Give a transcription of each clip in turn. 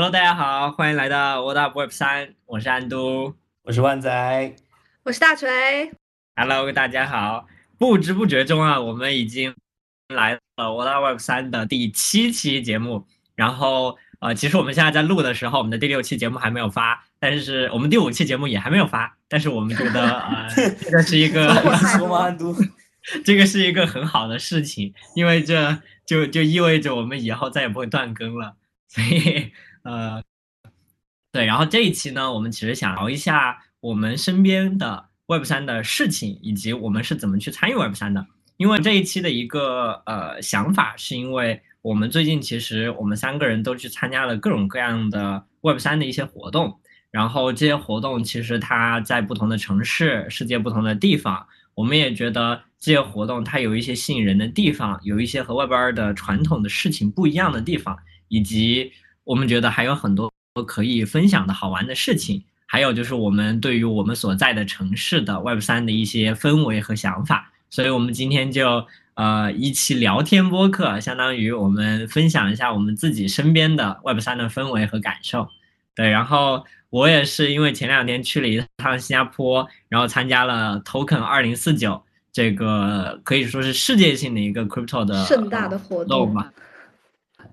Hello，大家好，欢迎来到 What Up Web 三，我是安都，我是万仔，我是大锤。Hello，大家好，不知不觉中啊，我们已经来了 What Up Web 三的第七期节目。然后呃，其实我们现在在录的时候，我们的第六期节目还没有发，但是我们第五期节目也还没有发，但是我们觉得呃，这个是一个说吗？安都。这个是一个很好的事情，因为这就就意味着我们以后再也不会断更了。所以，呃，对，然后这一期呢，我们其实想聊一下我们身边的 Web 三的事情，以及我们是怎么去参与 Web 三的。因为这一期的一个呃想法，是因为我们最近其实我们三个人都去参加了各种各样的 Web 三的一些活动，然后这些活动其实它在不同的城市、世界不同的地方，我们也觉得。这些活动它有一些吸引人的地方，有一些和外边的传统的事情不一样的地方，以及我们觉得还有很多可以分享的好玩的事情。还有就是我们对于我们所在的城市的 Web 三的一些氛围和想法。所以我们今天就呃一期聊天播客，相当于我们分享一下我们自己身边的 Web 三的氛围和感受。对，然后我也是因为前两天去了一趟新加坡，然后参加了 Token 二零四九。这个可以说是世界性的一个 crypto 的盛大的活动吧，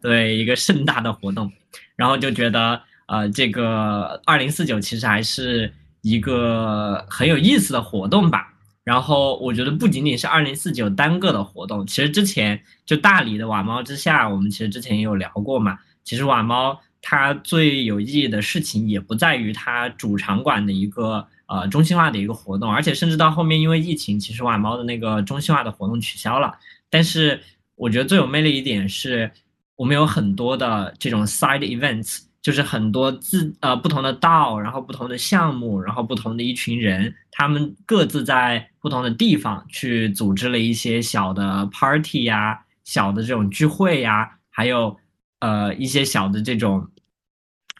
对，一个盛大的活动，然后就觉得呃，这个二零四九其实还是一个很有意思的活动吧。然后我觉得不仅仅是二零四九单个的活动，其实之前就大理的瓦猫之下，我们其实之前也有聊过嘛。其实瓦猫它最有意义的事情也不在于它主场馆的一个。呃，中心化的一个活动，而且甚至到后面因为疫情，其实瓦猫的那个中心化的活动取消了。但是我觉得最有魅力一点是，我们有很多的这种 side events，就是很多自呃不同的道，然后不同的项目，然后不同的一群人，他们各自在不同的地方去组织了一些小的 party 呀，小的这种聚会呀，还有呃一些小的这种。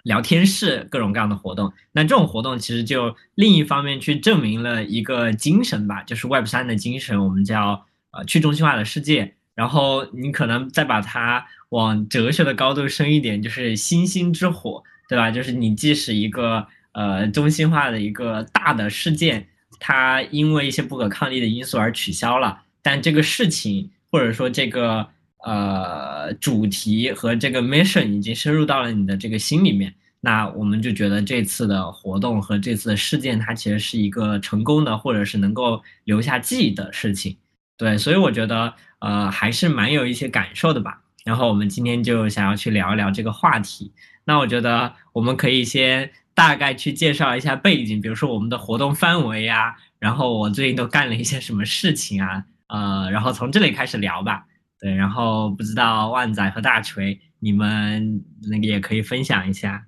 聊天室各种各样的活动，那这种活动其实就另一方面去证明了一个精神吧，就是 Web 三的精神，我们叫呃去中心化的世界。然后你可能再把它往哲学的高度升一点，就是星星之火，对吧？就是你即使一个呃中心化的一个大的事件，它因为一些不可抗力的因素而取消了，但这个事情或者说这个。呃，主题和这个 mission 已经深入到了你的这个心里面，那我们就觉得这次的活动和这次的事件，它其实是一个成功的，或者是能够留下记忆的事情。对，所以我觉得呃还是蛮有一些感受的吧。然后我们今天就想要去聊一聊这个话题。那我觉得我们可以先大概去介绍一下背景，比如说我们的活动范围呀，然后我最近都干了一些什么事情啊，呃，然后从这里开始聊吧。对，然后不知道万仔和大锤，你们那个也可以分享一下。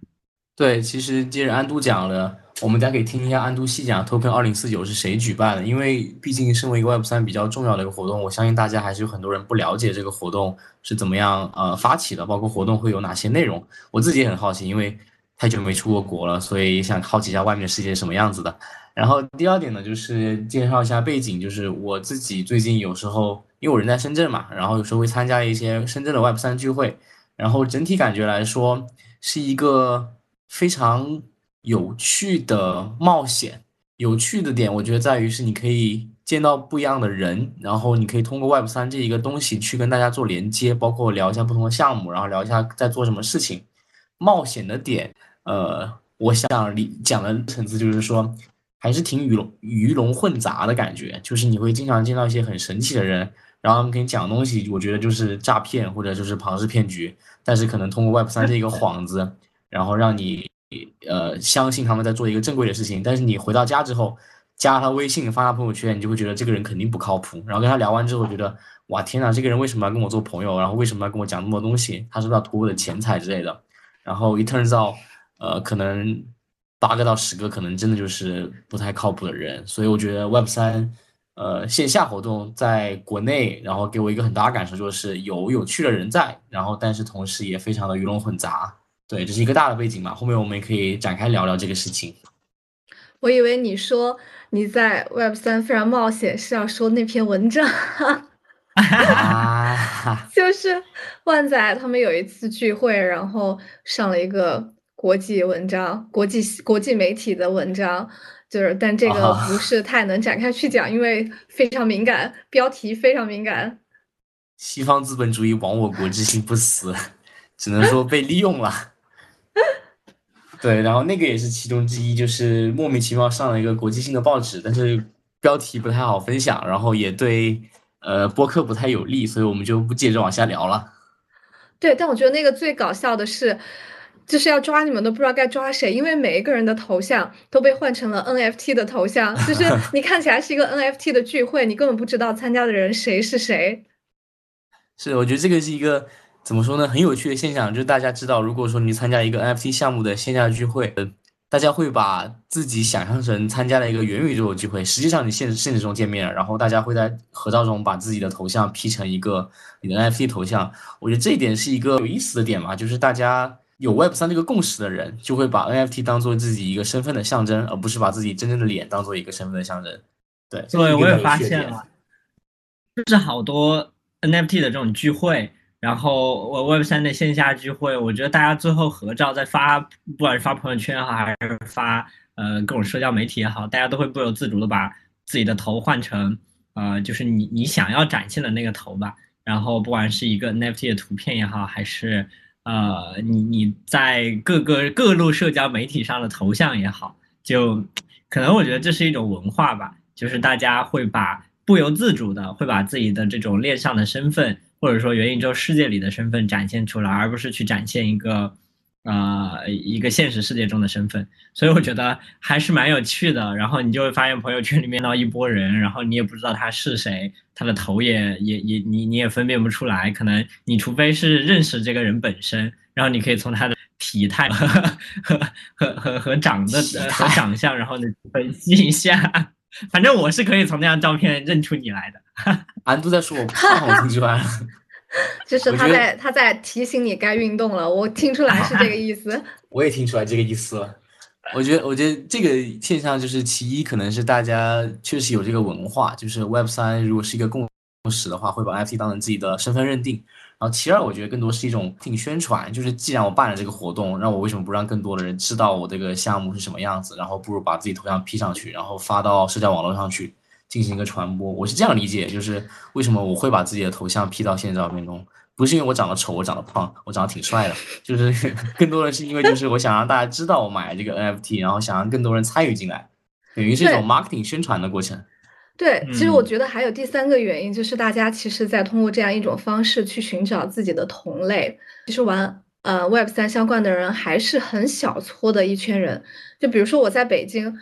对，其实接着安都讲了，我们大家可以听一下安都细讲 Token 二零四九是谁举办的，因为毕竟身为一个 Web 三比较重要的一个活动，我相信大家还是有很多人不了解这个活动是怎么样呃发起的，包括活动会有哪些内容。我自己也很好奇，因为太久没出过国了，所以想好奇一下外面世界是什么样子的。然后第二点呢，就是介绍一下背景，就是我自己最近有时候。因为我人在深圳嘛，然后有时候会参加一些深圳的 Web 三聚会，然后整体感觉来说是一个非常有趣的冒险。有趣的点，我觉得在于是你可以见到不一样的人，然后你可以通过 Web 三这一个东西去跟大家做连接，包括聊一下不同的项目，然后聊一下在做什么事情。冒险的点，呃，我想理讲的层次就是说，还是挺鱼龙鱼龙混杂的感觉，就是你会经常见到一些很神奇的人。然后他们给你讲东西，我觉得就是诈骗或者就是庞氏骗局，但是可能通过 Web 三这一个幌子，然后让你你呃相信他们在做一个正规的事情。但是你回到家之后，加他微信发他朋友圈，你就会觉得这个人肯定不靠谱。然后跟他聊完之后，觉得哇天呐，这个人为什么要跟我做朋友？然后为什么要跟我讲那么多东西？他是不是要图我的钱财之类的？然后一 turns out，呃，可能八个到十个可能真的就是不太靠谱的人。所以我觉得 Web 三。呃，线下活动在国内，然后给我一个很大的感受就是有有趣的人在，然后但是同时也非常的鱼龙混杂。对，这是一个大的背景嘛。后面我们也可以展开聊聊这个事情。我以为你说你在 Web 三非常冒险，是要说那篇文章。啊，就是万载他们有一次聚会，然后上了一个国际文章、国际国际媒体的文章，就是但这个啊不是太能展开去讲，因为非常敏感，标题非常敏感。西方资本主义亡我国之心不死，只能说被利用了。对，然后那个也是其中之一，就是莫名其妙上了一个国际性的报纸，但是标题不太好分享，然后也对呃播客不太有利，所以我们就不接着往下聊了。对，但我觉得那个最搞笑的是，就是要抓你们都不知道该抓谁，因为每一个人的头像都被换成了 NFT 的头像，就是 你看起来是一个 NFT 的聚会，你根本不知道参加的人谁是谁。是，我觉得这个是一个怎么说呢，很有趣的现象，就是大家知道，如果说你参加一个 NFT 项目的线下聚会，呃，大家会把自己想象成参加了一个元宇宙的聚会，实际上你现实现实中见面了，然后大家会在合照中把自己的头像 P 成一个你的 NFT 头像，我觉得这一点是一个有意思的点嘛，就是大家有 Web 三这个共识的人，就会把 NFT 当做自己一个身份的象征，而不是把自己真正的脸当做一个身份的象征。对，这是对，一个很我也发现了，就是好多 NFT 的这种聚会，然后我 Web 三的线下聚会，我觉得大家最后合照再发，不管是发朋友圈也好，还是发呃各种社交媒体也好，大家都会不由自主的把自己的头换成呃就是你你想要展现的那个头吧。然后不管是一个 NFT 的图片也好，还是呃你你在各个各路社交媒体上的头像也好，就可能我觉得这是一种文化吧，就是大家会把不由自主的会把自己的这种链上的身份，或者说元宇宙世界里的身份展现出来，而不是去展现一个呃一个现实世界中的身份。所以我觉得还是蛮有趣的。然后你就会发现朋友圈里面到一波人，然后你也不知道他是谁，他的头也也也你你也分辨不出来。可能你除非是认识这个人本身，然后你可以从他的体态和和和和和长的和长相，然后呢分析一下。反正我是可以从那张照片认出你来的。安都在说我胖，我听出来了。就是他在他在提醒你该运动了，我听出来是这个意思。我也听出来这个意思了。我觉得，我觉得这个现象就是其一，可能是大家确实有这个文化，就是 Web 三如果是一个共识的话，会把 NFT 当成自己的身份认定。然后其二，我觉得更多是一种挺宣传，就是既然我办了这个活动，那我为什么不让更多的人知道我这个项目是什么样子？然后不如把自己头像 P 上去，然后发到社交网络上去进行一个传播。我是这样理解，就是为什么我会把自己的头像 P 到现实照片中。不是因为我长得丑，我长得胖，我长得挺帅的，就是 更多的是因为就是我想让大家知道我买了这个 NFT，然后想让更多人参与进来，等于是一种 marketing 宣传的过程。对，其实我嗯觉得还有第三个原因，就是大家其实在通过这样一种方式去寻找自己的同类。其实玩呃 Web 三相关的人还是很小撮的一圈人。就比如说我在北京，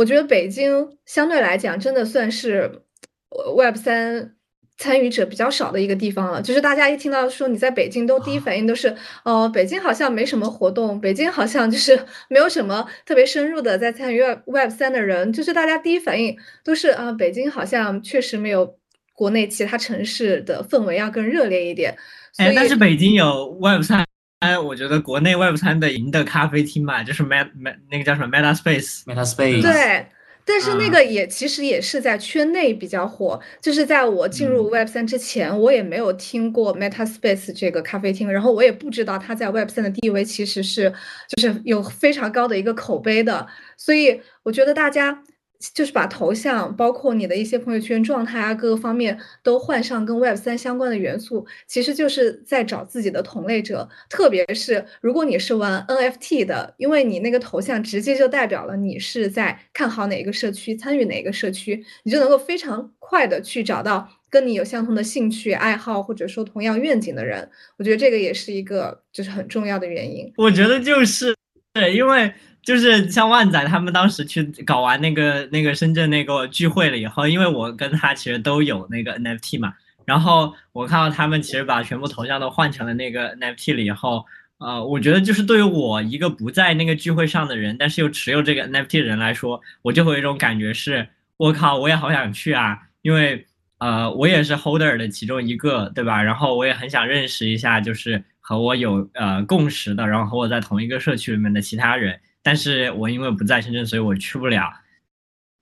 我觉得北京相对来讲真的算是呃 Web 三参与者比较少的一个地方了。就是大家一听到说你在北京，都第一反应都是哦，北京好像没什么活动，北京好像就是 没有什么特别深入的在参与 Web Web 三的人，就是大家第一反应都是啊，北京好像确实没有国内其他城市的氛围要更热烈一点。所哎，但是北京有 Web 三，我觉得国内 Web 三的赢的咖啡厅嘛，就是 Met Met 那个叫什么 Meta Space。MetaSpace，对，但是那啊个也其实也是在圈内比较火，就是在我进入嗯 Web 三之前，我也没有听过 MetaSpace 这个咖啡厅，然后我也不知道它在 Web 三的地位其实是就是有非常高的一个口碑的，所以我觉得大家。就是把头像，包括你的一些朋友圈状态啊，各个方面都换上跟 Web 三相关的元素，其实就是在找自己的同类者。特别是如果你是玩 NFT 的，因为你那个头像直接就代表了你是在看好哪一个社区、参与哪一个社区，你就能够非常快的去找到跟你有相同的兴趣爱好，或者说同样愿景的人。我觉得这个也是一个就是很重要的原因。我觉得就是对，因为就是像万仔他们当时去搞完那个那个深圳那个聚会了以后，因为我跟他其实都有那个 NFT 嘛，然后我看到他们其实把全部头像都换成了那个 NFT 了以后，呃，我觉得就是对于我一个不在那个聚会上的人，但是又持有这个 NFT 的人来说，我就会有一种感觉是，我靠，我也好想去啊，因为呃，我也是 holder 的其中一个，对吧？然后我也很想认识一下，就是和我有呃共识的，然后和我在同一个社区里面的其他人。但是我因为不在深圳，所以我去不了。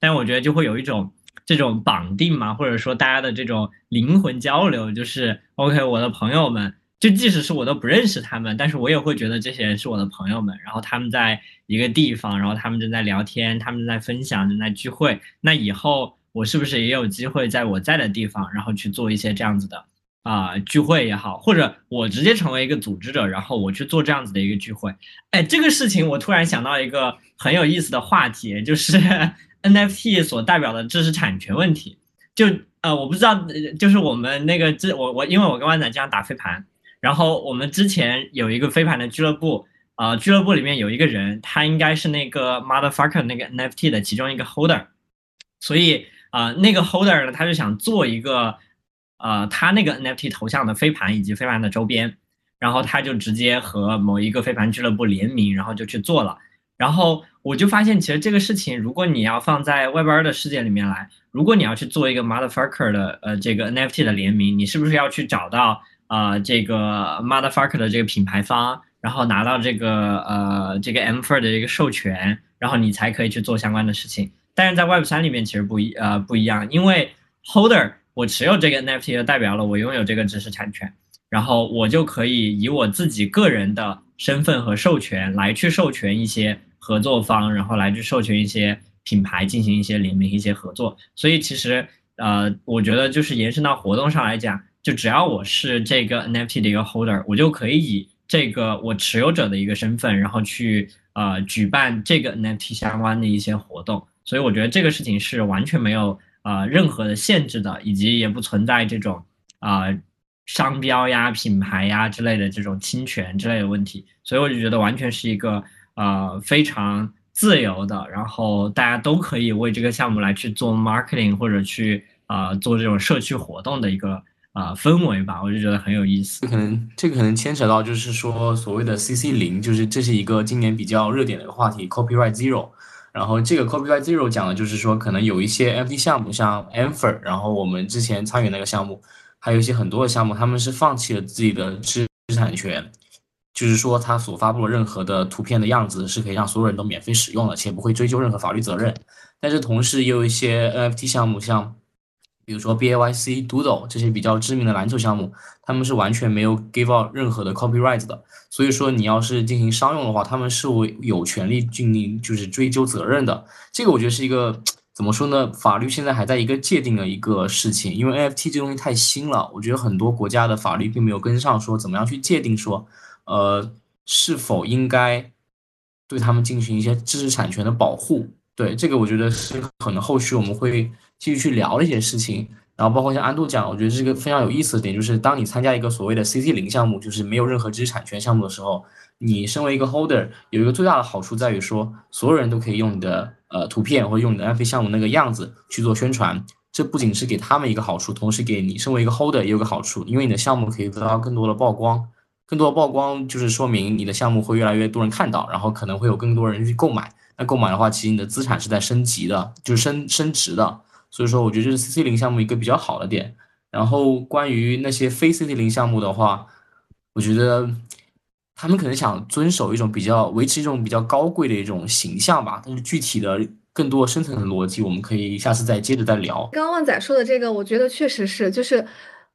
但我觉得就会有一种这种绑定嘛，或者说大家的这种灵魂交流，就是 OK，我的朋友们，就即使是我都不认识他们，但是我也会觉得这些人是我的朋友们。然后他们在一个地方，然后他们正在聊天，他们正在分享，正在聚会。那以后我是不是也有机会在我在的地方，然后去做一些这样子的啊聚会也好，或者我直接成为一个组织者，然后我去做这样子的一个聚会？哎，这个事情我突然想到一个很有意思的话题，就是。NFT 所代表的知识产权问题，就呃，我不知道，就是我们那个这我我，因为我跟万仔经常打飞盘，然后我们之前有一个飞盘的俱乐部，呃，俱乐部里面有一个人，他应该是那个 motherfucker 那个 NFT 的其中一个 holder，所以啊，那个 holder 呢，他就想做一个呃，他那个 NFT 头像的飞盘以及飞盘的周边，然后他就直接和某一个飞盘俱乐部联名，然后就去做了。然后我就发现，其实这个事情，如果你要放在 Web 二的世界里面来，如果你要去做一个 Motherfucker 的呃这个 NFT 的联名，你是不是要去找到啊这个 Motherfucker 的这个品牌方，然后拿到这个呃这个 M f o r 的这个授权，然后你才可以去做相关的事情。但是在 Web 三里面其实不一呃不一样，因为 Holder 我持有这个 NFT 就代表了我拥有这个知识产权，然后我就可以以我自己个人的身份和授权来去授权一些。合作方，然后来去授权一些品牌进行一些联名、一些合作。所以其实，呃，我觉得就是延伸到活动上来讲，就只要我是这个 NFT 的一个 holder，我就可以以这个我持有者的一个身份，然后去呃举办这个 NFT 相关的一些活动。所以我觉得这个事情是完全没有呃任何的限制的，以及也不存在这种啊商标呀、品牌呀之类的这种侵权之类的问题。所以我就觉得完全是一个。呃，非常自由的，然后大家都可以为这个项目来去做 marketing 或者去啊做这种社区活动的一个啊氛围吧，我就觉得很有意思。可能这个可能牵扯到就是说所谓的 CC 零，就是这是一个今年比较热点的一个话题，Copyright Zero。然后这个 Copyright Zero 讲的就是说，可能有一些 NFT 项目，像 a m f e r 然后我们之前参与那个项目，还有一些很多的项目，他们是放弃了自己的知识产权。就是说，他所发布的任何的图片的样子是可以让所有人都免费使用的，且不会追究任何法律责任。但是同时也有一些 NFT 项目，像比如说 B A Y C Doodle 这些比较知名的篮球项目，他们是完全没有 give out 任何的 copyright 的。所以说，你要是进行商用的话，他们是有有权利进行就是追究责任的。这个我觉得是一个怎么说呢？法律现在还在一个界定的一个事情，因为 NFT 这东西太新了，我觉得很多国家的法律并没有跟上，说怎么样去界定说。呃，是否应该对他们进行一些知识产权的保护？对这个，我觉得是可能后续我们会继续去聊一些事情。然后包括像安度讲，我觉得这个非常有意思的点就是，当你参加一个所谓的 CC 零项目，就是没有任何知识产权项目的时候，你身为一个 holder，有一个最大的好处在于说，所有人都可以用你的呃图片或者用你的 NFT 项目那个样子去做宣传。这不仅是给他们一个好处，同时给你身为一个 holder 也有个好处，因为你的项目可以得到更多的曝光。更多的曝光就是说明你的项目会越来越多人看到，然后可能会有更多人去购买。那购买的话，其实你的资产是在升级的，就是升升值的。所以说，我觉得这是 CC 零项目一个比较好的点。然后关于那些非 CC 零项目的话，我觉得他们可能想遵守一种比较维持一种比较高贵的一种形象吧。但是具体的更多深层的逻辑，我们可以下次再接着再聊。刚刚旺仔说的这个，我觉得确实是，就是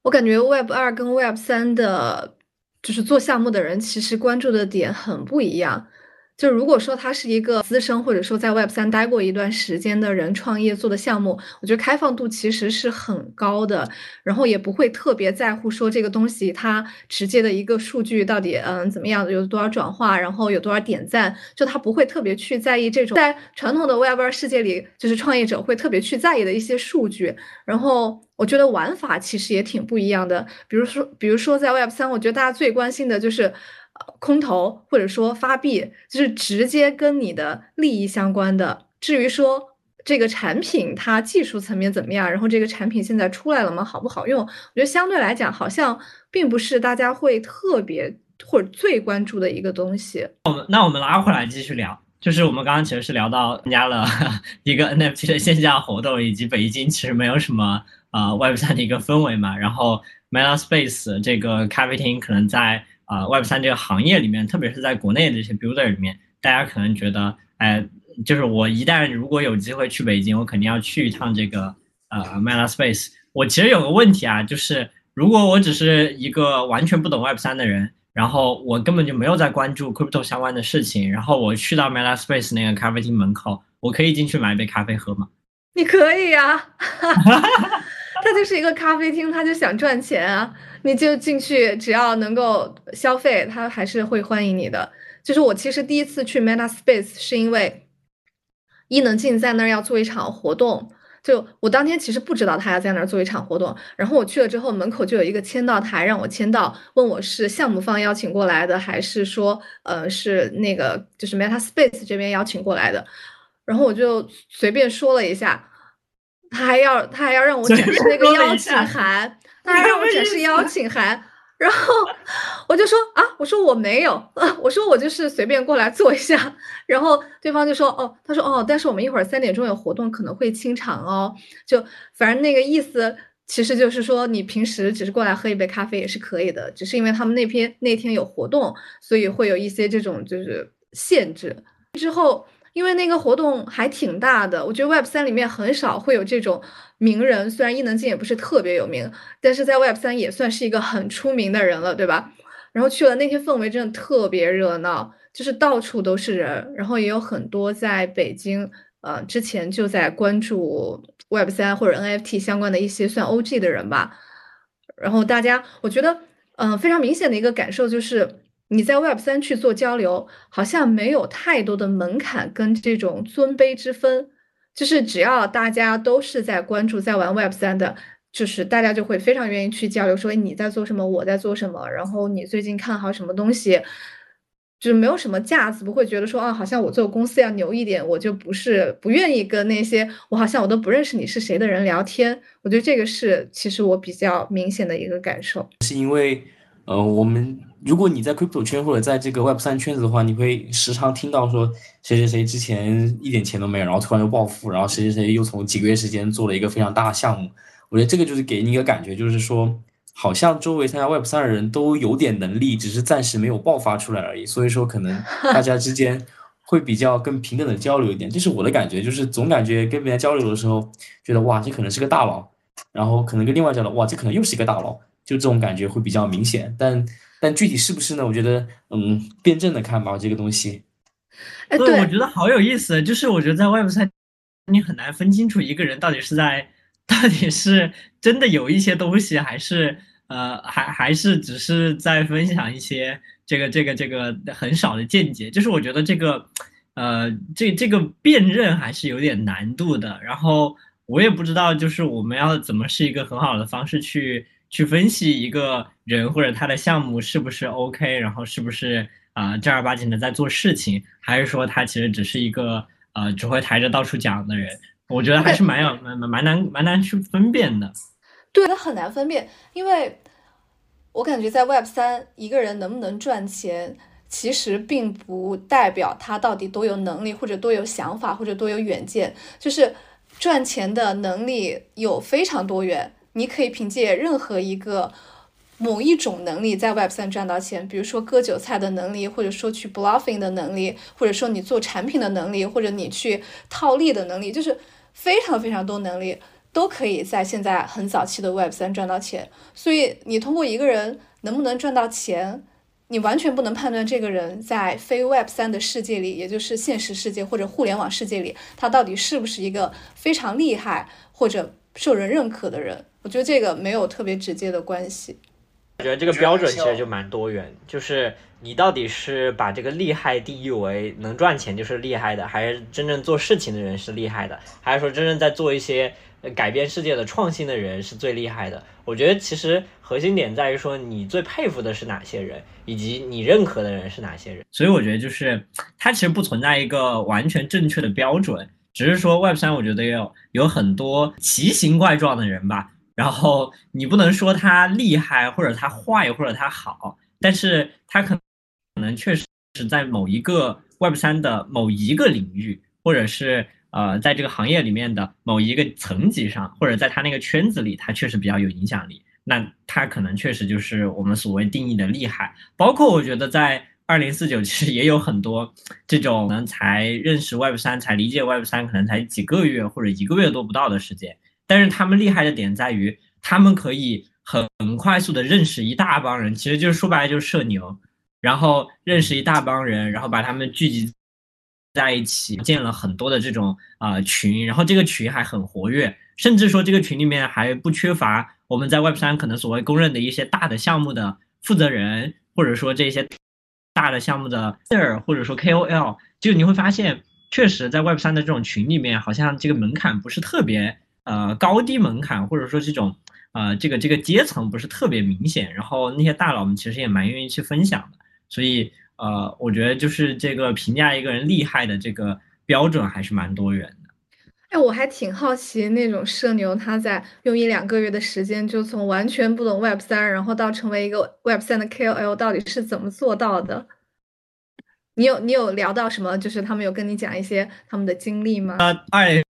我感觉 Web 二跟 Web 三的。就是做项目的人，其实关注的点很不一样。就如果说他是一个资深或者说在 Web 三待过一段时间的人创业做的项目，我觉得开放度其实是很高的，然后也不会特别在乎说这个东西它直接的一个数据到底嗯怎么样，有多少转化，然后有多少点赞，就他不会特别去在意这种在传统的 Web 二世界里，就是创业者会特别去在意的一些数据。然后我觉得玩法其实也挺不一样的，比如说比如说在 Web 三，我觉得大家最关心的就是。空投或者说发币，就是直接跟你的利益相关的。至于说这个产品它技术层面怎么样，然后这个产品现在出来了吗？好不好用？我觉得相对来讲，好像并不是大家会特别或者最关注的一个东西。我们那我们拉回来继续聊，就是我们刚刚其实是聊到参加了 一个 NFT 的线下活动，以及北京其实没有什么啊 Web 三的一个氛围嘛。然后 Meta Space 这个咖啡厅可能在。啊，Web 三这个行业里面，特别是在国内的这些 builder 里面，大家可能觉得，哎，就是我一旦如果有机会去北京，我肯定要去一趟这个呃 Meta Space。我其实有个问题啊，就是如果我只是一个完全不懂 Web 三的人，然后我根本就没有在关注 Crypto 相关的事情，然后我去到 Meta Space 那个咖啡厅门口，我可以进去买一杯咖啡喝吗？你可以呀，它就是一个咖啡厅，他就想赚钱啊，你就进去，只要能够消费，他还是会欢迎你的。就是我其实第一次去 Meta Space 是因为伊能静在那儿要做一场活动。就我当天其实不知道他要在那儿做一场活动，然后我去了之后，门口就有一个签到台让我签到，问我是项目方邀请过来的，还是说呃是那个就是 Meta Space 这边邀请过来的，然后我就随便说了一下，他还要他还要让我展示那个邀请函，他还让我展示邀 请函。然后我就说啊，我说我没有，我说我就是随便过来坐一下。然后对方就说哦，他说哦，但是我们一会儿三点钟有活动，可能会清场哦。就反正那个意思，其实就是说你平时只是过来喝一杯咖啡也是可以的，只是因为他们那天那天有活动，所以会有一些这种就是限制。之后。因为那个活动还挺大的，我觉得 Web 三里面很少会有这种名人，虽然伊能静也不是特别有名，但是在 Web 三也算是一个很出名的人了，对吧？然后去了那天氛围真的特别热闹，就是到处都是人，然后也有很多在北京，呃，之前就在关注 Web 三或者 NFT 相关的一些算 OG 的人吧。然后大家，我觉得，嗯，非常明显的一个感受就是。你在 Web 三去做交流，好像没有太多的门槛跟这种尊卑之分，就是只要大家都是在关注在玩 Web 三的，就是大家就会非常愿意去交流，说你在做什么，我在做什么，然后你最近看好什么东西，就是没有什么架子，不会觉得说啊，好像我做公司要牛一点，我就不是不愿意跟那些我好像我都不认识你是谁的人聊天。我觉得这个是其实我比较明显的一个感受，是因为。呃，我们如果你在 crypto 圈或者在这个 Web 三圈子的话，你会时常听到说谁谁谁之前一点钱都没有，然后突然又暴富，然后谁谁谁又从几个月时间做了一个非常大的项目。我觉得这个就是给你一个感觉，就是说好像周围参加 Web 三的人都有点能力，只是暂时没有爆发出来而已。所以说可能大家之间 会比较更平等的交流一点，这是我的感觉，就是总感觉跟别人交流的时候，觉得哇这可能是个大佬，然后可能跟另外交流，哇这可能又是一个大佬。就这种感觉会比较明显，但但具体是不是呢？我觉得，嗯，辩证的看吧，这个东西。哎，对，我觉得好有意思。就是我觉得在 Web 三，你很难分清楚一个人到底是在，到底是真的有一些东西，还是呃，还还是只是在分享一些这个这个这个很少的见解。就是我觉得这个，呃，这这个辨认还是有点难度的。然后我也不知道，就是我们要怎么是一个很好的方式去。去分析一个人或者他的项目是不是 OK，然后是不是啊正儿八经的在做事情，还是说他其实只是一个呃只会抬着到处讲的人？我觉得还是蛮有蛮蛮难蛮难去分辨的。对，那很难分辨，因为我感觉在 Web 三，一个人能不能赚钱，其实并不代表他到底多有能力，或者多有想法，或者多有远见。就是赚钱的能力有非常多元。你可以凭借任何一个某一种能力在 Web 三赚到钱，比如说割韭菜的能力，或者说去 bluffing 的能力，或者说你做产品的能力，或者你去套利的能力，就是非常非常多能力都可以在现在很早期的 Web 三赚到钱。所以你通过一个人能不能赚到钱，你完全不能判断这个人在非 Web 三的世界里，也就是现实世界或者互联网世界里，他到底是不是一个非常厉害或者受人认可的人。我觉得这个没有特别直接的关系。我觉得这个标准其实就蛮多元，就是你到底是把这个厉害定义为能赚钱就是厉害的，还是真正做事情的人是厉害的，还是说真正在做一些改变世界的创新的人是最厉害的？我觉得其实核心点在于说你最佩服的是哪些人，以及你认可的人是哪些人。所以我觉得就是它其实不存在一个完全正确的标准，只是说 Web 三我觉得有有很多奇形怪状的人吧。然后你不能说他厉害，或者他坏，或者他好，但是他可可能确实是在某一个 Web 三的某一个领域，或者是呃在这个行业里面的某一个层级上，或者在他那个圈子里，他确实比较有影响力。那他可能确实就是我们所谓定义的厉害。包括我觉得在二零四九其实也有很多这种可能才认识 Web 三，才理解 Web 三，可能才几个月或者一个月都不到的时间。但是他们厉害的点在于，他们可以很快速的认识一大帮人，其实就是说白了就是社牛，然后认识一大帮人，然后把他们聚集在一起，建了很多的这种啊群，然后这个群还很活跃，甚至说这个群里面还不缺乏我们在 Web 三可能所谓公认的一些大的项目的负责人，或者说这些大的项目的 Sir，或者说 KOL，就你会发现，确实在 Web 三的这种群里面，好像这个门槛不是特别。呃，高低门槛或者说这种，呃，这个这个阶层不是特别明显，然后那些大佬们其实也蛮愿意去分享的，所以呃，我觉得就是这个评价一个人厉害的这个标准还是蛮多元的。哎，我还挺好奇那种社牛他在用一两个月的时间就从完全不懂 Web 三，然后到成为一个 Web 三的 KOL，到底是怎么做到的？你有你有聊到什么？就是他们有跟你讲一些他们的经历吗？呃，二。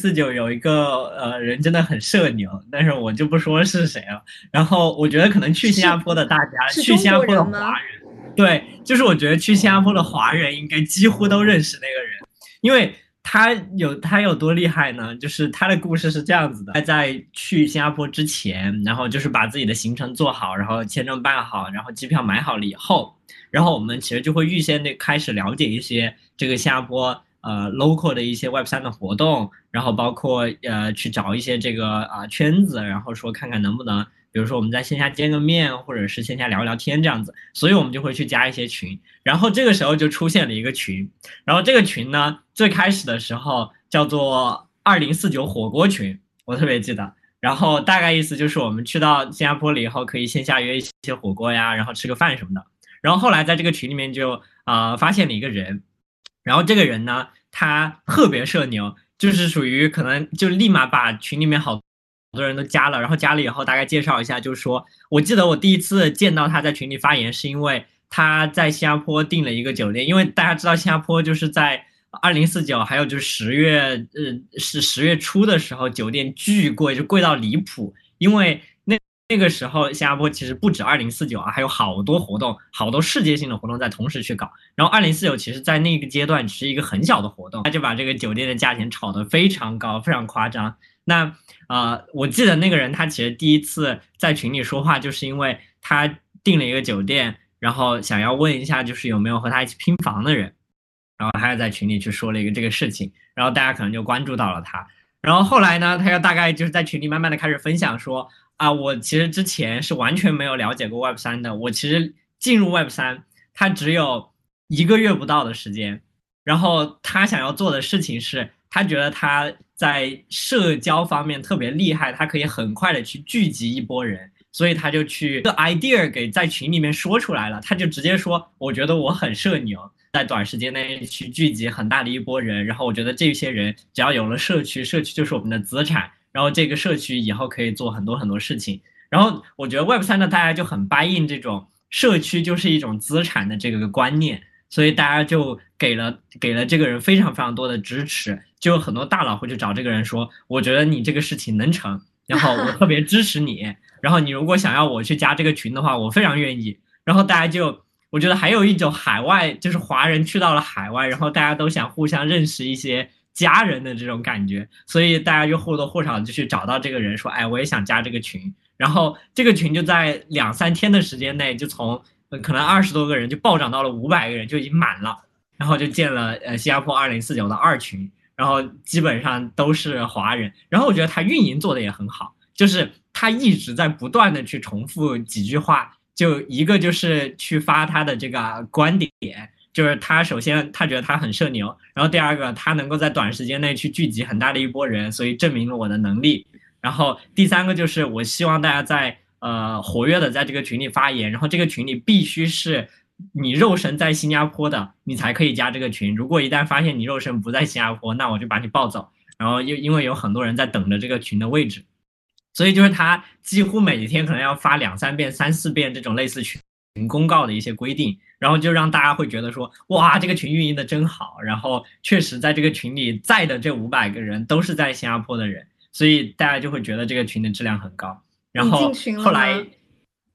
四九有一个呃人真的很社牛，但是我就不说是谁了。然后我觉得可能去新加坡的大家，去新加坡的华人，对，就是我觉得去新加坡的华人应该几乎都认识那个人，因为他有他有多厉害呢？就是他的故事是这样子的：他在去新加坡之前，然后就是把自己的行程做好，然后签证办好，然后机票买好了以后，然后我们其实就会预先的开始了解一些这个新加坡。呃，local 的一些 Web 三的活动，然后包括呃去找一些这个啊圈子，然后说看看能不能，比如说我们在线下见个面，或者是线下聊聊天这样子，所以我们就会去加一些群，然后这个时候就出现了一个群，然后这个群呢最开始的时候叫做二零四九火锅群，我特别记得，然后大概意思就是我们去到新加坡了以后可以线下约一些火锅呀，然后吃个饭什么的，然后后来在这个群里面就啊发现了一个人。然后这个人呢，他特别社牛，就是属于可能就立马把群里面好多人都加了，然后加了以后大概介绍一下，就是说我记得我第一次见到他在群里发言，是因为他在新加坡订了一个酒店，因为大家知道新加坡就是在二零四九，还有就是十月，呃，是十月初的时候，酒店巨贵，就贵到离谱，因为。那个时候，新加坡其实不止二零四九啊，还有好多活动，好多世界性的活动在同时去搞。然后二零四九其实在那个阶段只是一个很小的活动，他就把这个酒店的价钱炒得非常高，非常夸张。那啊，我记得那个人他其实第一次在群里说话，就是因为他订了一个酒店，然后想要问一下就是有没有和他一起拼房的人，然后他又在群里去说了一个这个事情，然后大家可能就关注到了他。然后后来呢，他又大概就是在群里慢慢的开始分享说。啊，我其实之前是完全没有了解过 Web 三的。我其实进入 Web 三，他只有一个月不到的时间。然后他想要做的事情是，他觉得他在社交方面特别厉害，他可以很快的去聚集一波人，所以他就去个 idea 给在群里面说出来了。他就直接说，我觉得我很社牛，在短时间内去聚集很大的一波人。然后我觉得这些人只要有了社区，社区就是我们的资产。然后这个社区以后可以做很多很多事情，然后我觉得 Web 三呢，大家就很 buy in 这种社区就是一种资产的这个观念，所以大家就给了给了这个人非常非常多的支持，就有很多大佬会去找这个人说，我觉得你这个事情能成，然后我特别支持你，然后你如果想要我去加这个群的话，我非常愿意，然后大家就我觉得还有一种海外就是华人去到了海外，然后大家都想互相认识一些。家人的这种感觉，所以大家就或多或少就去找到这个人，说：“哎，我也想加这个群。”然后这个群就在两三天的时间内，就从可能二十多个人就暴涨到了五百个人，就已经满了。然后就建了呃新加坡二零四九的二群，然后基本上都是华人。然后我觉得他运营做的也很好，就是他一直在不断的去重复几句话，就一个就是去发他的这个观点。就是他首先他觉得他很社牛，然后第二个他能够在短时间内去聚集很大的一波人，所以证明了我的能力。然后第三个就是我希望大家在呃活跃的在这个群里发言，然后这个群里必须是你肉身在新加坡的，你才可以加这个群。如果一旦发现你肉身不在新加坡，那我就把你抱走。然后因因为有很多人在等着这个群的位置，所以就是他几乎每天可能要发两三遍、三四遍这种类似群公告的一些规定。然后就让大家会觉得说，哇，这个群运营的真好。然后确实在这个群里在的这五百个人都是在新加坡的人，所以大家就会觉得这个群的质量很高。然后后来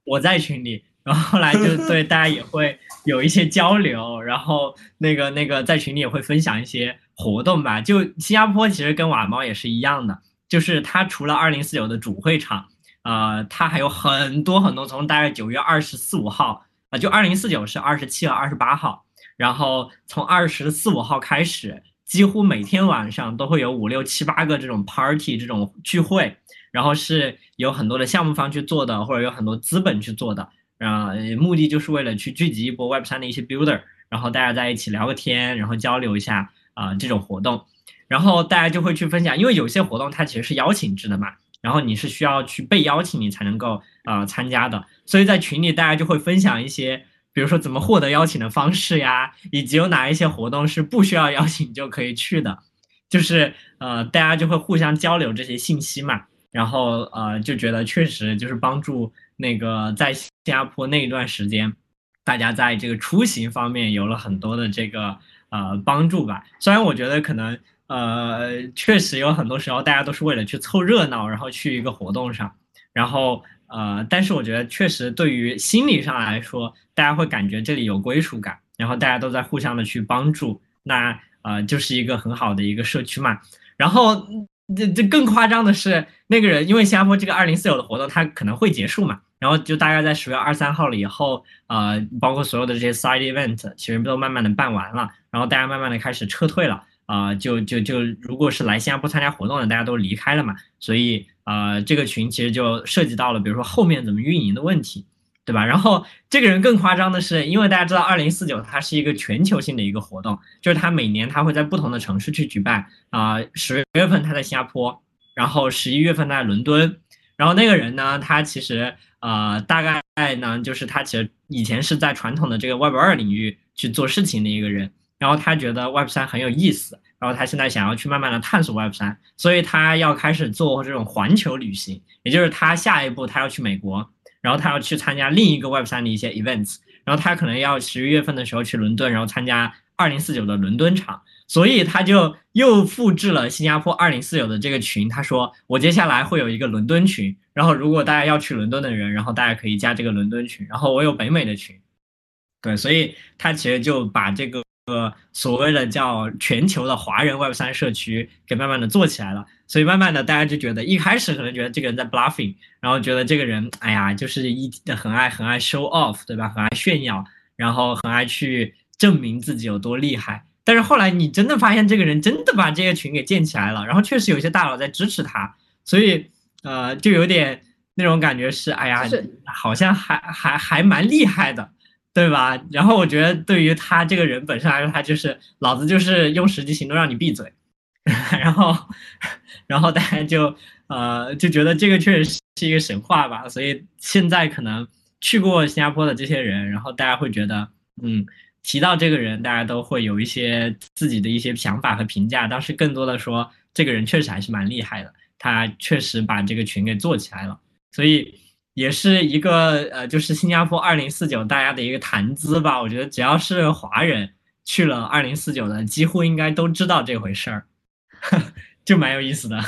我在群里，然后后来就对大家也会有一些交流。然后那个那个在群里也会分享一些活动吧。就新加坡其实跟瓦猫也是一样的，就是它除了二零四九的主会场，呃，它还有很多很多，从大概九月二十四五号就二零四九是二十七和二十八号，然后从二十四五号开始，几乎每天晚上都会有五六七八个这种 party 这种聚会，然后是有很多的项目方去做的，或者有很多资本去做的，啊，目的就是为了去聚集一波 Web 三的一些 builder，然后大家在一起聊个天，然后交流一下啊这种活动。然后大家就会去分享，因为有些活动它其实是邀请制的嘛，然后你是需要去被邀请你才能够呃参加的，所以在群里大家就会分享一些，比如说怎么获得邀请的方式呀，以及有哪一些活动是不需要邀请就可以去的，就是呃大家就会互相交流这些信息嘛，然后呃就觉得确实就是帮助那个在新加坡那一段时间，大家在这个出行方面有了很多的这个呃帮助吧，虽然我觉得可能。呃，确实有很多时候大家都是为了去凑热闹，然后去一个活动上，然后呃，但是我觉得确实对于心理上来说，大家会感觉这里有归属感，然后大家都在互相的去帮助，那呃就是一个很好的一个社区嘛。然后这这更夸张的是，那个人因为新加坡这个二零四九的活动它可能会结束嘛，然后就大概在十月二三号了以后，呃，包括所有的这些 side event 其实都慢慢的办完了，然后大家慢慢的开始撤退了。啊，就就就，如果是来新加坡参加活动的，大家都离开了嘛，所以啊，这个群其实就涉及到了，比如说后面怎么运营的问题，对吧？然后这个人更夸张的是，因为大家知道二零四九它是一个全球性的一个活动，就是它每年它会在不同的城市去举办啊，十月份他在新加坡，然后十一月份在伦敦，然后那个人呢，他其实啊，大概呢，就是他其实以前是在传统的这个 Web 二领域去做事情的一个人。然后他觉得 Web 三很有意思，然后他现在想要去慢慢的探索 Web 三，所以他要开始做这种环球旅行，也就是他下一步他要去美国，然后他要去参加另一个 Web 三的一些 events，然后他可能要十一月份的时候去伦敦，然后参加二零四九的伦敦场，所以他就又复制了新加坡二零四九的这个群，他说我接下来会有一个伦敦群，然后如果大家要去伦敦的人，然后大家可以加这个伦敦群，然后我有北美的群，对，所以他其实就把这个。个所谓的叫全球的华人 Web 三社区给慢慢的做起来了，所以慢慢的大家就觉得一开始可能觉得这个人在 bluffing，然后觉得这个人哎呀就是一很爱很爱 show off，对吧？很爱炫耀，然后很爱去证明自己有多厉害。但是后来你真的发现这个人真的把这个群给建起来了，然后确实有些大佬在支持他，所以呃就有点那种感觉是哎呀，好像还还还蛮厉害的。对吧？然后我觉得对于他这个人本身来说，他就是老子就是用实际行动让你闭嘴，然后，然后大家就呃就觉得这个确实是一个神话吧。所以现在可能去过新加坡的这些人，然后大家会觉得，嗯，提到这个人，大家都会有一些自己的一些想法和评价。当时更多的说，这个人确实还是蛮厉害的，他确实把这个群给做起来了。所以。也是一个呃，就是新加坡二零四九大家的一个谈资吧。我觉得只要是华人去了二零四九的，几乎应该都知道这回事儿，就蛮有意思的。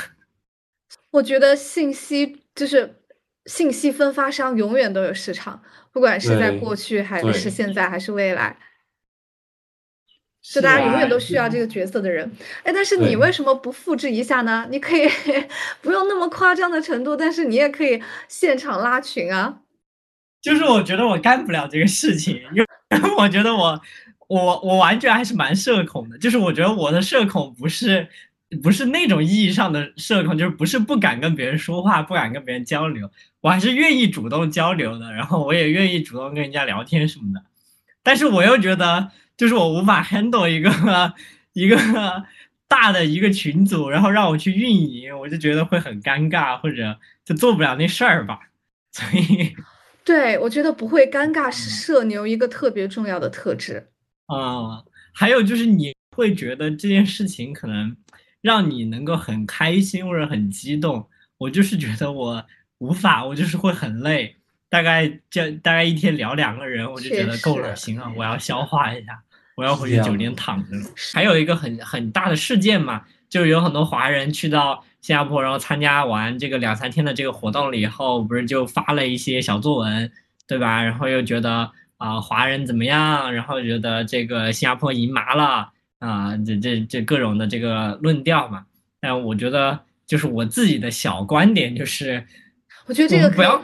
我觉得信息就是信息分发商永远都有市场，不管是在过去还是现在还是未来。是大家永远都需要这个角色的人，哎，但是你为什么不复制一下呢？你可以 不用那么夸张的程度，但是你也可以现场拉群啊。就是我觉得我干不了这个事情，因为我觉得我我我完全还是蛮社恐的。就是我觉得我的社恐不是不是那种意义上的社恐，就是不是不敢跟别人说话，不敢跟别人交流，我还是愿意主动交流的。然后我也愿意主动跟人家聊天什么的，但是我又觉得。就是我无法 handle 一个 一个大的一个群组，然后让我去运营，我就觉得会很尴尬，或者就做不了那事儿吧。所以，对我觉得不会尴尬是社牛一个特别重要的特质。啊，还有就是你会觉得这件事情可能让你能够很开心或者很激动，我就是觉得我无法，我就是会很累。大概就大概一天聊两个人，我就觉得够了，行了，我要消化一下。我要回去酒店躺着。还有一个很很大的事件嘛，就是有很多华人去到新加坡，然后参加完这个两三天的这个活动了以后，不是就发了一些小作文，对吧？然后又觉得啊华人怎么样？然后觉得这个新加坡赢麻了啊，这这这各种的这个论调嘛。但我觉得就是我自己的小观点，就是我觉得这个不要啊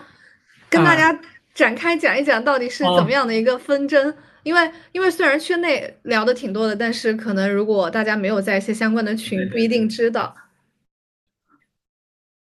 跟大家展开讲一讲，到底是哦怎么样的一个纷争。因为因为虽然圈内聊的挺多的，但是可能如果大家没有在一些相关的群，不一定知道。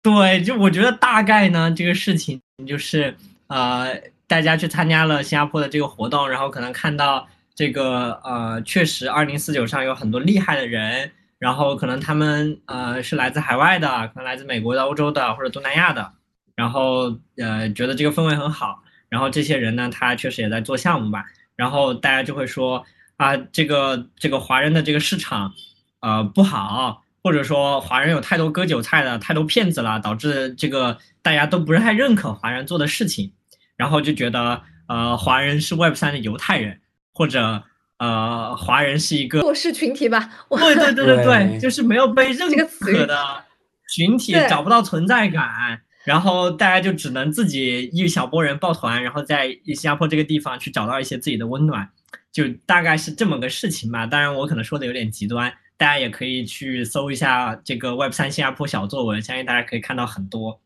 对，就我觉得大概呢，这个事情就是呃，大家去参加了新加坡的这个活动，然后可能看到这个呃，确实二零四九上有很多厉害的人，然后可能他们呃是来自海外的，可能来自美国的、欧洲的或者东南亚的，然后呃觉得这个氛围很好，然后这些人呢，他确实也在做项目吧，然后大家就会说啊，这个这个华人的这个市场呃不好。或者说华人有太多割韭菜的，太多骗子了，导致这个大家都不是太认可华人做的事情，然后就觉得呃华人是 Web 三的犹太人，或者呃华人是一个弱势群体吧，对对对对对，对。就是没有被认可的群体找不到存在感，然后大家就只能自己一小波人抱团，然后在新加坡这个地方去找到一些自己的温暖，就大概是这么个事情吧。当然我可能说的有点极端，大家也可以去搜一下这个 Web 三新加坡小作文，相信大家可以看到很多。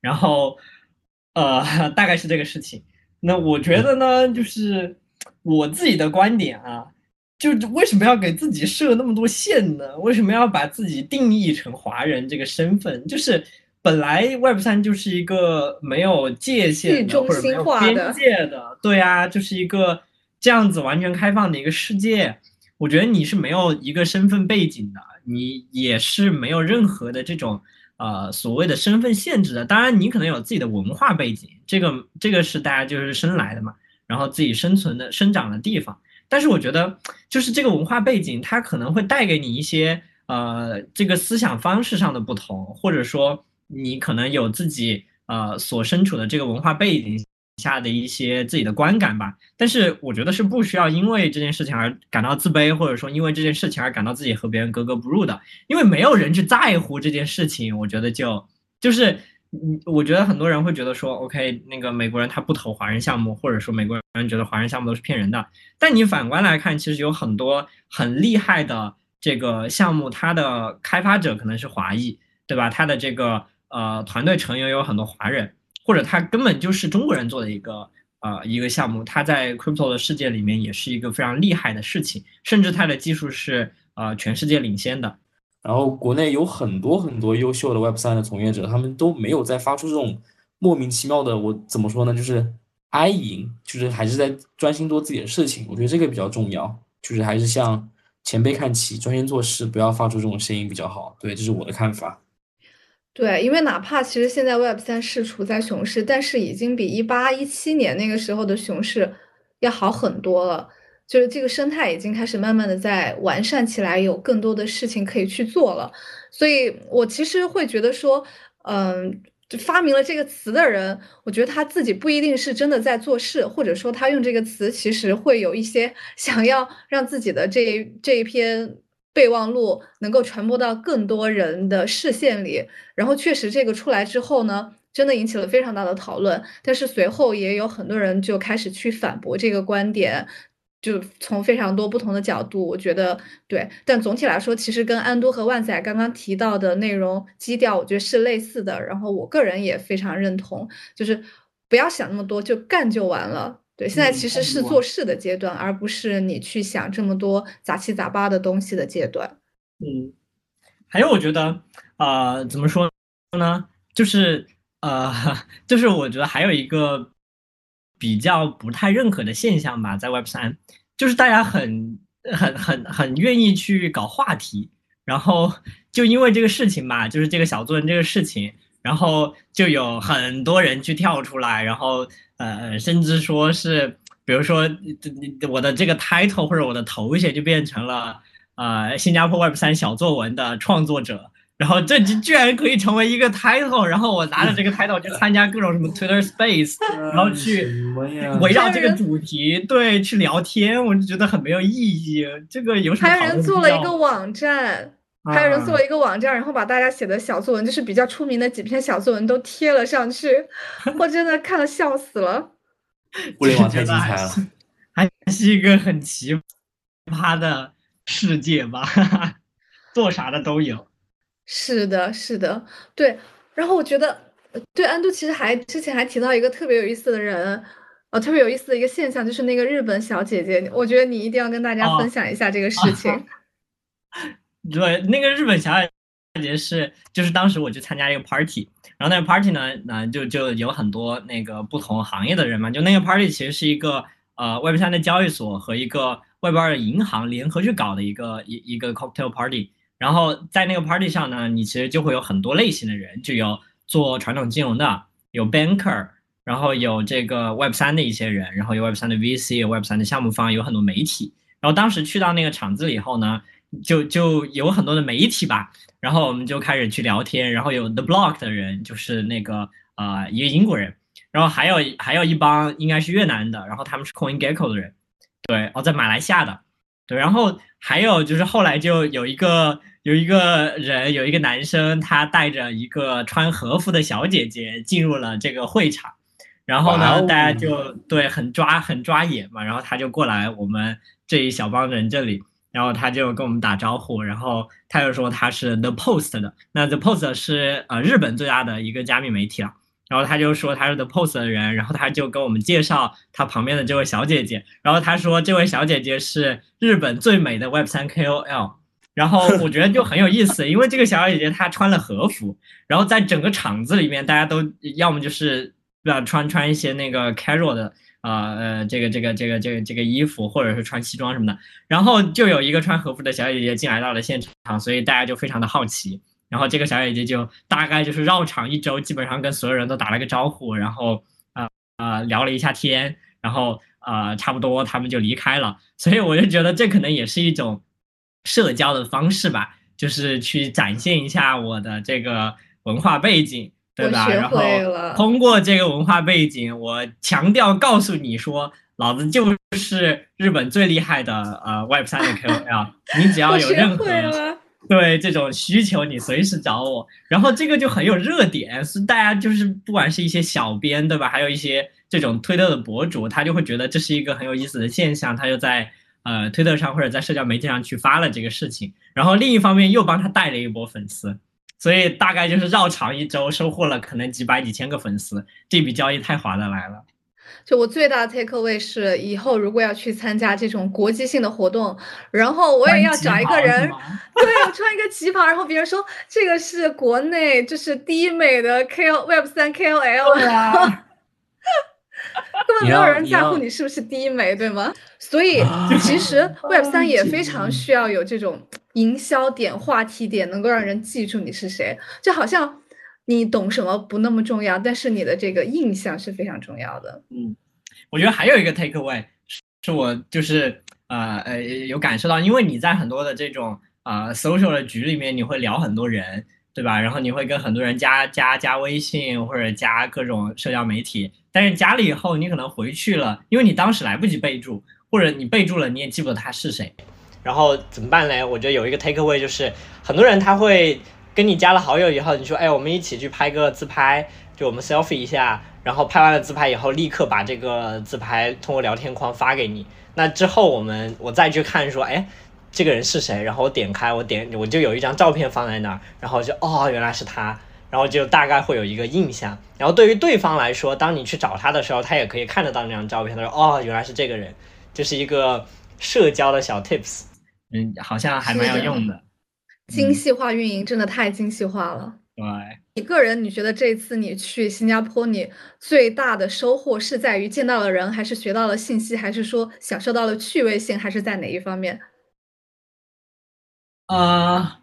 然后呃，大概是这个事情。那我觉得呢，就是我自己的观点啊，就为什么要给自己设那么多线呢？为什么要把自己定义成华人这个身份？就是本来 Web 三就是一个没有界限的中或者没有心化的边界的，对啊，就是一个这样子完全开放的一个世界。我觉得你是没有一个身份背景的，你也是没有任何的这种呃所谓的身份限制的。当然，你可能有自己的文化背景，这个这个是大家就是生来的嘛，然后自己生存的生长的地方。但是我觉得，就是这个文化背景，它可能会带给你一些呃这个思想方式上的不同，或者说你可能有自己呃所身处的这个文化背景下的一些自己的观感吧。但是我觉得是不需要因为这件事情而感到自卑，或者说因为这件事情而感到自己和别人格格不入的，因为没有人去在乎这件事情。我觉得就就是。嗯，我觉得很多人会觉得说，OK，那个美国人他不投华人项目，或者说美国人觉得华人项目都是骗人的。但你反观来看，其实有很多很厉害的这个项目，它的开发者可能是华裔，对吧？他的这个呃团队成员有很多华人，或者他根本就是中国人做的一个呃一个项目，他在 crypto 的世界里面也是一个非常厉害的事情，甚至他的技术是呃全世界领先的。然后国内有很多很多优秀的 Web 三的从业者，他们都没有在发出这种莫名其妙的，我怎么说呢，就是哀吟，就是还是在专心做自己的事情。我觉得这个比较重要，就是还是向前辈看齐，专心做事，不要发出这种声音比较好。对，这是我的看法。对，因为哪怕其实现在 Web 三是处在熊市，但是已经比一八一七年那个时候的熊市要好很多了。就是这个生态已经开始慢慢的在完善起来，有更多的事情可以去做了。所以我其实会觉得说，嗯，就发明了这个词的人，我觉得他自己不一定是真的在做事，或者说他用这个词其实会有一些想要让自己的这一这一篇备忘录能够传播到更多人的视线里。然后确实这个出来之后呢。真的引起了非常大的讨论，但是随后也有很多人就开始去反驳这个观点，就从非常多不同的角度，我觉得对。但总体来说，其实跟安都和万载刚刚提到的内容基调，我觉得是类似的。然后我个人也非常认同，就是不要想那么多，就干就完了。对，现在其实是做事的阶段，而不是你去想这么多杂七杂八的东西的阶段。嗯，还有我觉得，呃，怎么说呢？就是。呃，就是我觉得还有一个比较不太认可的现象吧，在 Web 三，就是大家很很很很愿意去搞话题，然后就因为这个事情吧，就是这个小作文这个事情，然后就有很多人去跳出来，然后呃，甚至说是，比如说我的这个 title 或者我的头衔就变成了呃新加坡 Web 三小作文的创作者。然后这居然可以成为一个 title，然后我拿着这个 title 去参加各种什么 Twitter Space，然后去围绕这个主题对去聊天，我就觉得很没有意义。这个有什么？还有人做了一个网站，还有人做了一个网站，然后把大家写的小作文，就是比较出名的几篇小作文都贴了上去，我真的看了笑死了。互联网太精彩了，还是一个很奇葩的世界吧，做啥的都有。是的，是的，对。然后我觉得，对安都其实还之前还提到一个特别有意思的人，呃，特别有意思的一个现象，就是那个日本小姐姐。我觉得你一定要跟大家分享一下这个事情。对，那个日本小姐姐是，就是当时我去参加一个 party，然后那个 party 呢，那就就有很多那个不同行业的人嘛。就那个 party 其实是一个呃 Web 三的交易所和一个 Web 二的银行联合去搞的一个一一个 cocktail party。然后在那个 party 上呢，你其实就会有很多类型的人，就有做传统金融的，有 banker，然后有这个 Web 三的一些人，然后有 Web 三的 VC，有 Web 三的项目方，有很多媒体。然后当时去到那个场子以后呢，就就有很多的媒体吧，然后我们就开始去聊天，然后有 The Block 的人，就是那个呃一个英国人，然后还有还有一帮应该是越南的，然后他们是 CoinGecko 的人，对，哦在马来西亚的。对，然后还有就是后来就有一个有一个人有一个男生，他带着一个穿和服的小姐姐进入了这个会场，然后呢，大家就对很抓很抓眼嘛，然后他就过来我们这一小帮人这里，然后他就跟我们打招呼，然后他又说他是 The Post 的，那 The Post 是呃日本最大的一个加密媒体了。然后他就说他是 The Post 的人，然后他就跟我们介绍他旁边的这位小姐姐，然后他说这位小姐姐是日本最美的 Web 三 KOL，然后我觉得就很有意思，因为这个小姐姐她穿了和服，然后在整个场子里面大家都要么就是要穿穿一些那个 casual 的啊呃这个这个这个这个这个衣服，或者是穿西装什么的，然后就有一个穿和服的小姐姐进来到了现场，所以大家就非常的好奇。然后这个小姐姐就大概就是绕场一周，基本上跟所有人都打了个招呼，然后啊啊聊了一下天，然后啊差不多他们就离开了。所以我就觉得这可能也是一种社交的方式吧，就是去展现一下我的这个文化背景，对吧？然后通过这个文化背景，我强调告诉你说，老子就是日本最厉害的呃 Web 三的 KOL，你只要有任何。对这种需求，你随时找我，然后这个就很有热点，是大家就是不管是一些小编，对吧？还有一些这种推特的博主，他就会觉得这是一个很有意思的现象，他就在呃推特上或者在社交媒体上去发了这个事情，然后另一方面又帮他带了一波粉丝，所以大概就是绕场一周，收获了可能几百几千个粉丝，这笔交易太划得来了。就我最大的 take away 是，以后如果要去参加这种国际性的活动，然后我也要找一个人，对，穿一个旗袍，然后别人说这个是国内就是第一美的 K O Web 三 K O L，根本没有人在乎你是不是第一美，对吗？所以其实 Web 三也非常需要有这种营销点、话题点，能够让人记住你是谁，就好像。你懂什么不那么重要，但是你的这个印象是非常重要的。嗯，我觉得还有一个 take away 是我就是呃呃有感受到，因为你在很多的这种啊 social 的局里面，你会聊很多人，对吧？然后你会跟很多人加加加微信或者加各种社交媒体，但是加了以后，你可能回去了，因为你当时来不及备注，或者你备注了你也记不得他是谁，然后怎么办呢？我觉得有一个 take away 就是很多人他会。跟你加了好友以后，你说，哎，我们一起去拍个自拍，就我们 selfie 一下，然后拍完了自拍以后，立刻把这个自拍通过聊天框发给你。那之后我们我再去看，说，哎，这个人是谁？然后我点开，我点我就有一张照片放在那儿，然后就，哦，原来是他，然后就大概会有一个印象。然后对于对方来说，当你去找他的时候，他也可以看得到那张照片，他说，哦，原来是这个人，就是一个社交的小 tips，嗯，好像还蛮有用的。精细化运营真的太精细化了。对，你个人你觉得这次你去新加坡，你最大的收获是在于见到了人，还是学到了信息，还是说享受到了趣味性，还是在哪一方面？呃，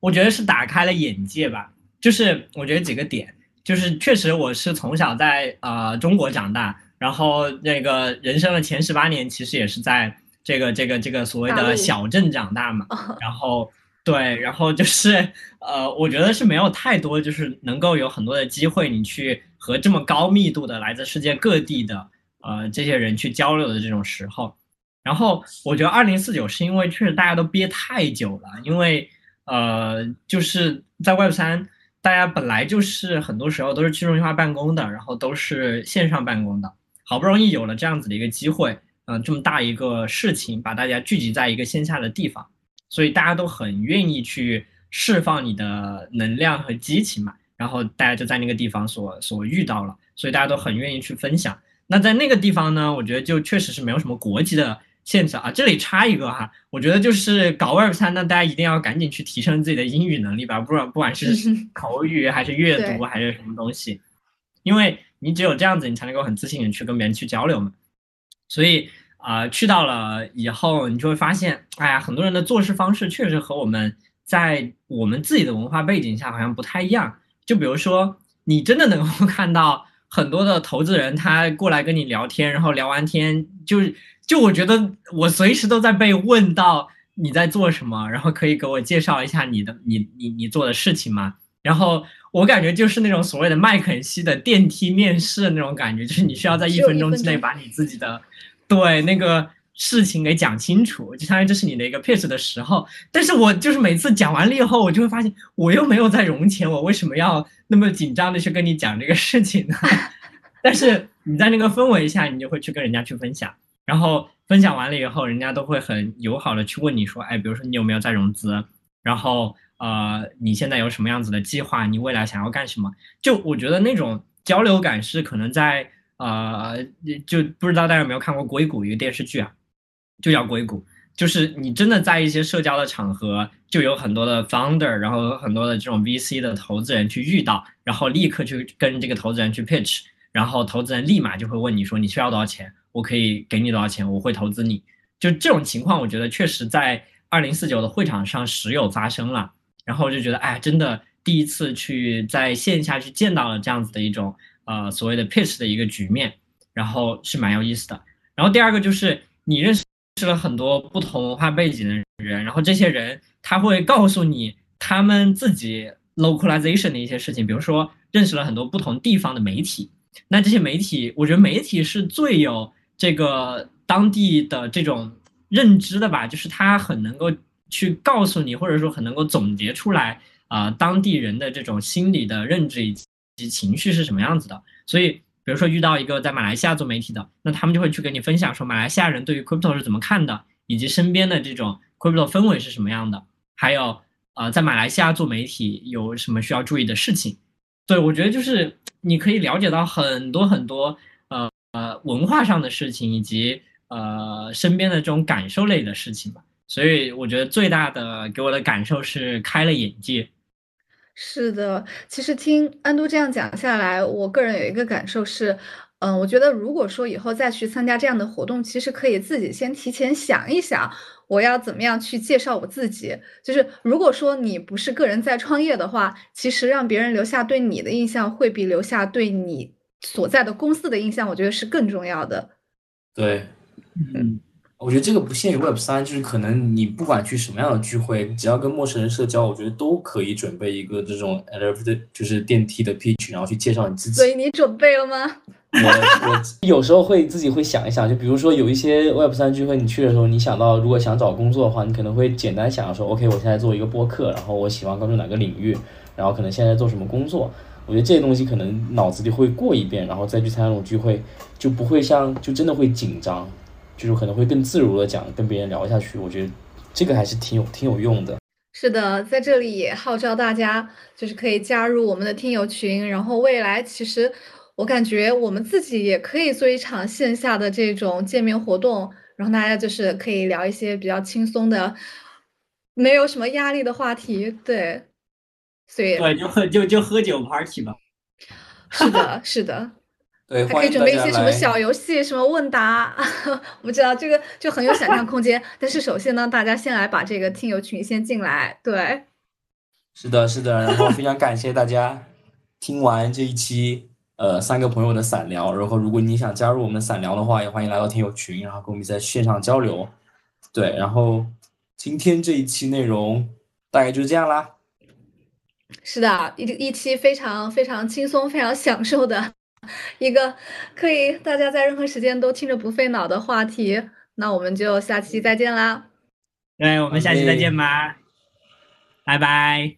我觉得是打开了眼界吧。就是我觉得几个点，就是确实我是从小在呃中国长大，然后那个人生的前十八年其实也是在这个这个这个所谓的小镇长大嘛，然后。对，然后就是，呃，我觉得是没有太多，就是能够有很多的机会，你去和这么高密度的来自世界各地的，呃，这些人去交流的这种时候。然后我觉得二零四九是因为确实大家都憋太久了，因为，呃，就是在 Web 三，大家本来就是很多时候都是去中心化办公的，然后都是线上办公的，好不容易有了这样子的一个机会，嗯，这么大一个事情，把大家聚集在一个线下的地方。所以大家都很愿意去释放你的能量和激情嘛。然后大家就在那个地方所所遇到了，所以大家都很愿意去分享。那在那个地方呢，我觉得就确实是没有什么国籍的限制啊。这里插一个哈，我觉得就是搞 Web 三，那大家一定要赶紧去提升自己的英语能力吧，不管不管是 口语还是阅读还是什么东西，因为你只有这样子，你才能够很自信的去跟别人去交流嘛。所以啊，去到了以后，你就会发现，哎呀，很多人的做事方式确实和我们在我们自己的文化背景下好像不太一样。就比如说，你真的能够 看到很多的投资人，他过来跟你聊天，然后聊完天，就就我觉得我随时都在被问到你在做什么，然后可以给我介绍一下你的你你你做的事情吗？然后我感觉就是那种所谓的麦肯锡的电梯面试的那种感觉，就是你需要在一分钟之内把你自己的对那个。事情给讲清楚，就相当于这是你的一个 pitch 的时候。但是我就是每次讲完了以后，我就会发现我又没有在融钱，我为什么要那么紧张的去跟你讲这个事情呢？但是你在那个氛围下，你就会去跟人家去分享，然后分享完了以后，人家都会很友好的去问你说，哎，比如说你有没有在融资？然后呃，你现在有什么样子的计划？你未来想要干什么？就我觉得那种交流感是可能在呃，就不知道大家有没有看过《硅谷》一个电视剧啊？就叫硅谷，就是你真的在一些社交的场合，就有很多的 founder，然后很多的这种 VC 的投资人去遇到，然后立刻去跟这个投资人去 pitch，然后投资人立马就会问你说你需要多少钱，我可以给你多少钱，我会投资你。就这种情况，我觉得确实在二零四九的会场上时有发生了，然后我就觉得哎，真的第一次去在线下去见到了这样子的一种呃所谓的 pitch 的一个局面，然后是蛮有意思的。然后第二个就是你认识。识了很多不同文化背景的人，然后这些人他会告诉你他们自己 localization 的一些事情，比如说认识了很多不同地方的媒体，那这些媒体，我觉得媒体是最有这个当地的这种认知的吧，就是他很能够去告诉你，或者说很能够总结出来啊当地人的这种心理的认知以及情绪是什么样子的，所以。比如说遇到一个在马来西亚做媒体的，那他们就会去跟你分享说马来西亚人对于 crypto 是怎么看的，以及身边的这种 crypto 氛围是什么样的，还有呃在马来西亚做媒体有什么需要注意的事情。对我觉得就是你可以了解到很多很多呃呃文化上的事情，以及呃身边的这种感受类的事情吧。所以我觉得最大的给我的感受是开了眼界。是的，其实听安都这样讲下来，我个人有一个感受是，嗯，我觉得如果说以后再去参加这样的活动，其实可以自己先提前想一想，我要怎么样去介绍我自己。就是如果说你不是个人在创业的话，其实让别人留下对你的印象，会比留下对你所在的公司的印象，我觉得是更重要的。对，嗯。我觉得这个不限于 Web 三，就是可能你不管去什么样的聚会，只要跟陌生人社交，我觉得都可以准备一个这种 elevator，就是电梯的 pitch，然后去介绍你自己。所以你准备了吗？我我 有时候会自己会想一想，就比如说有一些 Web 三聚会，你去的时候，你想到如果想找工作的话，你可能会简单想说，OK，我现在做一个播客，然后我喜欢关注哪个领域，然后可能现在做什么工作。我觉得这些东西可能脑子里会过一遍，然后再去参加那种聚会，就不会像就真的会紧张。就是可能会更自如的讲，跟别人聊下去，我觉得这个还是挺有挺有用的。是的，在这里也号召大家，就是可以加入我们的听友群。然后未来其实我感觉我们自己也可以做一场线下的这种见面活动，然后大家就是可以聊一些比较轻松的，没有什么压力的话题。对，所以对，就喝就就喝酒 party 吧。是的，是的。对，还可以准备一些什么小游戏，什么问答，我不知道这个就很有想象空间。但是首先呢，大家先来把这个听友群先进来。对，是的，是的。然后非常感谢大家听完这一期呃三个朋友的散聊。然后如果你想加入我们的散聊的话，也欢迎来到听友群，然后跟我们在线上交流。对，然后今天这一期内容大概就是这样啦。是的，一一期非常非常轻松、非常享受的。一个可以大家在任何时间都听着不费脑的话题，那我们就下期再见啦！对，我们下期再见吧，拜拜。